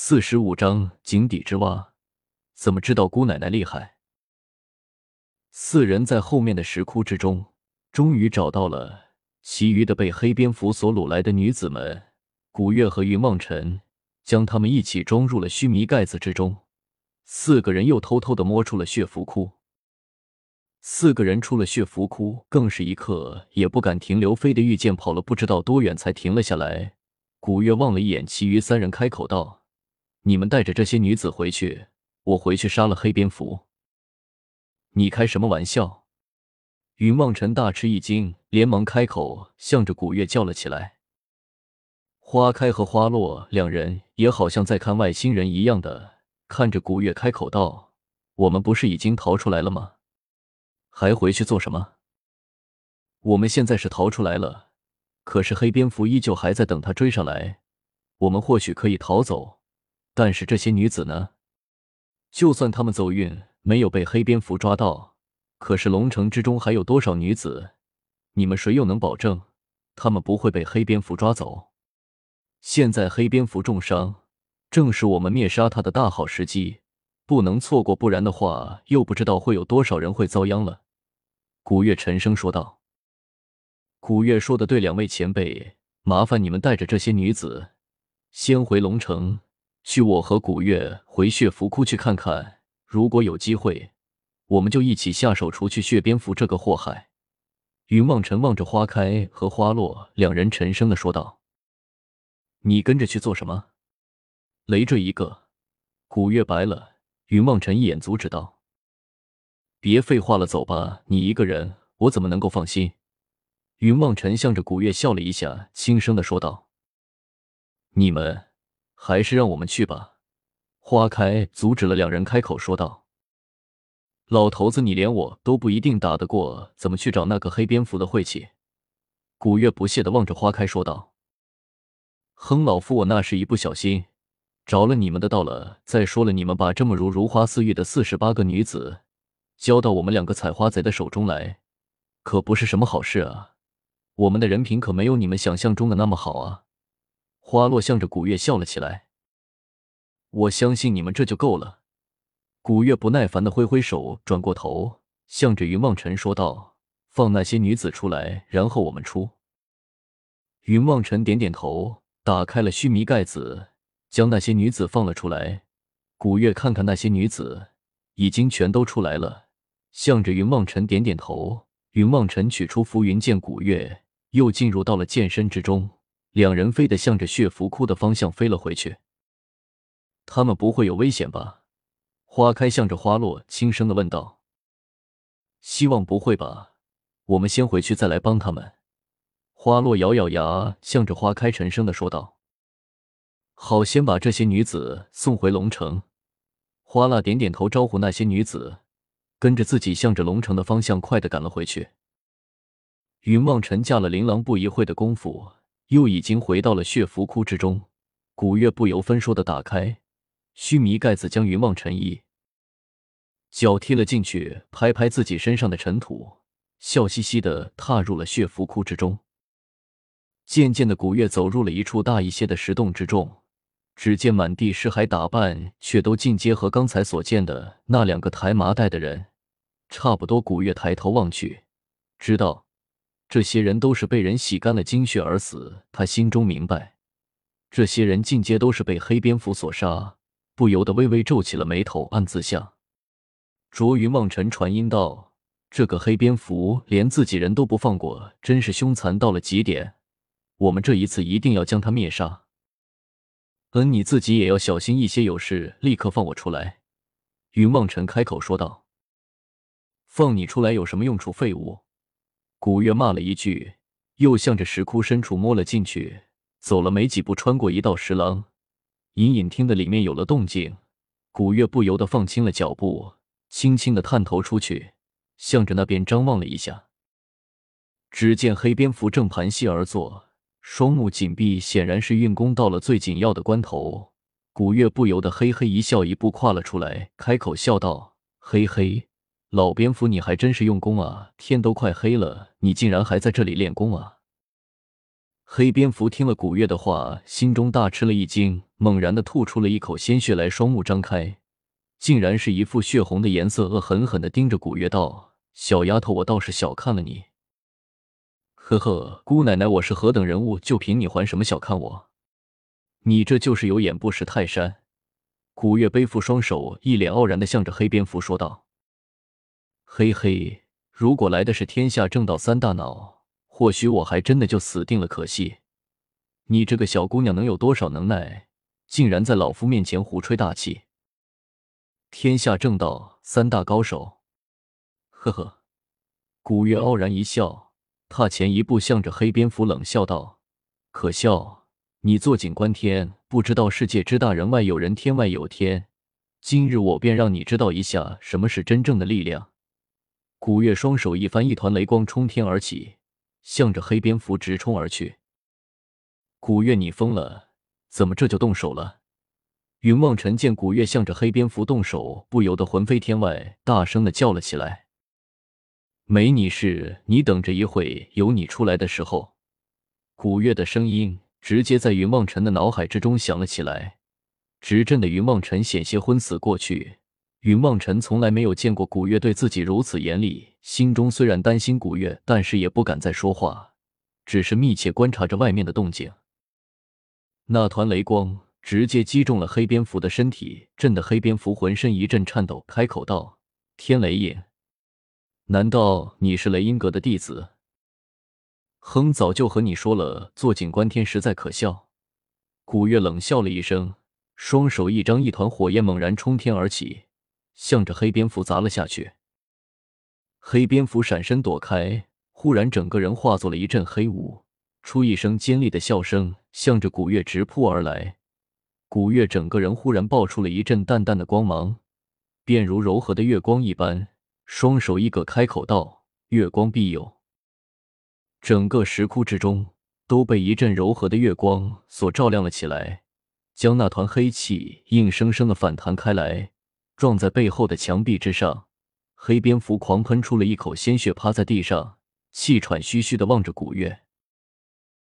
四十五章井底之蛙，怎么知道姑奶奶厉害？四人在后面的石窟之中，终于找到了其余的被黑蝙蝠所掳来的女子们。古月和云望尘将他们一起装入了须弥盖子之中。四个人又偷偷的摸出了血符窟。四个人出了血符窟，更是一刻也不敢停留，飞的御剑跑了不知道多远才停了下来。古月望了一眼其余三人，开口道：“你们带着这些女子回去，我回去杀了黑蝙蝠。”你开什么玩笑？云望尘大吃一惊，连忙开口，向着古月叫了起来。花开和花落两人也好像在看外星人一样的看着古月，开口道：“我们不是已经逃出来了吗？还回去做什么？我们现在是逃出来了，可是黑蝙蝠依旧还在等他追上来。我们或许可以逃走，但是这些女子呢？就算他们走运。”没有被黑蝙蝠抓到，可是龙城之中还有多少女子？你们谁又能保证他们不会被黑蝙蝠抓走？现在黑蝙蝠重伤，正是我们灭杀他的大好时机，不能错过，不然的话，又不知道会有多少人会遭殃了。古月沉声说道。古月说的对，两位前辈，麻烦你们带着这些女子先回龙城，去我和古月回血符窟去看看。如果有机会，我们就一起下手除去血蝙蝠这个祸害。云望尘望着花开和花落，两人沉声的说道：“你跟着去做什么？”累赘一个。古月白了云望尘一眼，阻止道：“别废话了，走吧。你一个人，我怎么能够放心？”云望尘向着古月笑了一下，轻声的说道：“你们还是让我们去吧。”花开阻止了两人，开口说道：“老头子，你连我都不一定打得过，怎么去找那个黑蝙蝠的晦气？”古月不屑的望着花开说道：“哼，老夫我那是一不小心着了你们的道了。再说了，你们把这么如如花似玉的四十八个女子交到我们两个采花贼的手中来，可不是什么好事啊！我们的人品可没有你们想象中的那么好啊！”花落向着古月笑了起来。我相信你们这就够了。古月不耐烦的挥挥手，转过头，向着云望尘说道：“放那些女子出来，然后我们出。”云望尘点点头，打开了须弥盖子，将那些女子放了出来。古月看看那些女子，已经全都出来了，向着云望尘点点头。云望尘取出浮云剑，古月又进入到了剑身之中，两人飞的向着血符窟的方向飞了回去。他们不会有危险吧？花开向着花落轻声的问道。希望不会吧。我们先回去再来帮他们。花落咬咬牙，向着花开沉声的说道。好，先把这些女子送回龙城。花蜡点点头，招呼那些女子，跟着自己向着龙城的方向快的赶了回去。云望尘驾了琳琅，不一会的功夫，又已经回到了血符窟之中。古月不由分说的打开。须弥盖子将云望尘一脚踢了进去，拍拍自己身上的尘土，笑嘻嘻的踏入了血符窟之中。渐渐的，古月走入了一处大一些的石洞之中，只见满地尸骸，打扮却都尽皆和刚才所见的那两个抬麻袋的人差不多。古月抬头望去，知道这些人都是被人洗干了精血而死。他心中明白，这些人尽皆都是被黑蝙蝠所杀。不由得微微皱起了眉头，暗自想：卓云望尘传音道：“这个黑蝙蝠连自己人都不放过，真是凶残到了极点。我们这一次一定要将他灭杀。嗯，你自己也要小心一些，有事立刻放我出来。”云望尘开口说道：“放你出来有什么用处？废物！”古月骂了一句，又向着石窟深处摸了进去，走了没几步，穿过一道石廊。隐隐听得里面有了动静，古月不由得放轻了脚步，轻轻的探头出去，向着那边张望了一下。只见黑蝙蝠正盘膝而坐，双目紧闭，显然是运功到了最紧要的关头。古月不由得嘿嘿一笑，一步跨了出来，开口笑道：“嘿嘿，老蝙蝠，你还真是用功啊！天都快黑了，你竟然还在这里练功啊！”黑蝙蝠听了古月的话，心中大吃了一惊，猛然的吐出了一口鲜血来，双目张开，竟然是一副血红的颜色，恶狠狠的盯着古月道：“小丫头，我倒是小看了你。呵呵，姑奶奶，我是何等人物，就凭你还什么小看我？你这就是有眼不识泰山。”古月背负双手，一脸傲然的向着黑蝙蝠说道：“嘿嘿，如果来的是天下正道三大脑。”或许我还真的就死定了，可惜你这个小姑娘能有多少能耐，竟然在老夫面前胡吹大气？天下正道三大高手，呵呵。古月傲然一笑，踏前一步，向着黑蝙蝠冷笑道：“可笑，你坐井观天，不知道世界之大，人外有人，天外有天。今日我便让你知道一下什么是真正的力量。”古月双手一翻，一团雷光冲天而起。向着黑蝙蝠直冲而去。古月，你疯了？怎么这就动手了？云望尘见古月向着黑蝙蝠动手，不由得魂飞天外，大声的叫了起来：“没你事！你等着，一会有你出来的时候。”古月的声音直接在云望尘的脑海之中响了起来，直震的云望尘险些昏死过去。云望尘从来没有见过古月对自己如此严厉，心中虽然担心古月，但是也不敢再说话，只是密切观察着外面的动静。那团雷光直接击中了黑蝙蝠的身体，震得黑蝙蝠浑身一阵颤抖，开口道：“天雷也，难道你是雷音阁的弟子？”哼，早就和你说了，坐井观天实在可笑。古月冷笑了一声，双手一张，一团火焰猛然冲天而起。向着黑蝙蝠砸了下去，黑蝙蝠闪身躲开，忽然整个人化作了一阵黑雾，出一声尖利的笑声，向着古月直扑而来。古月整个人忽然爆出了一阵淡淡的光芒，便如柔和的月光一般，双手一搁，开口道：“月光庇佑。”整个石窟之中都被一阵柔和的月光所照亮了起来，将那团黑气硬生生的反弹开来。撞在背后的墙壁之上，黑蝙蝠狂喷出了一口鲜血，趴在地上，气喘吁吁的望着古月。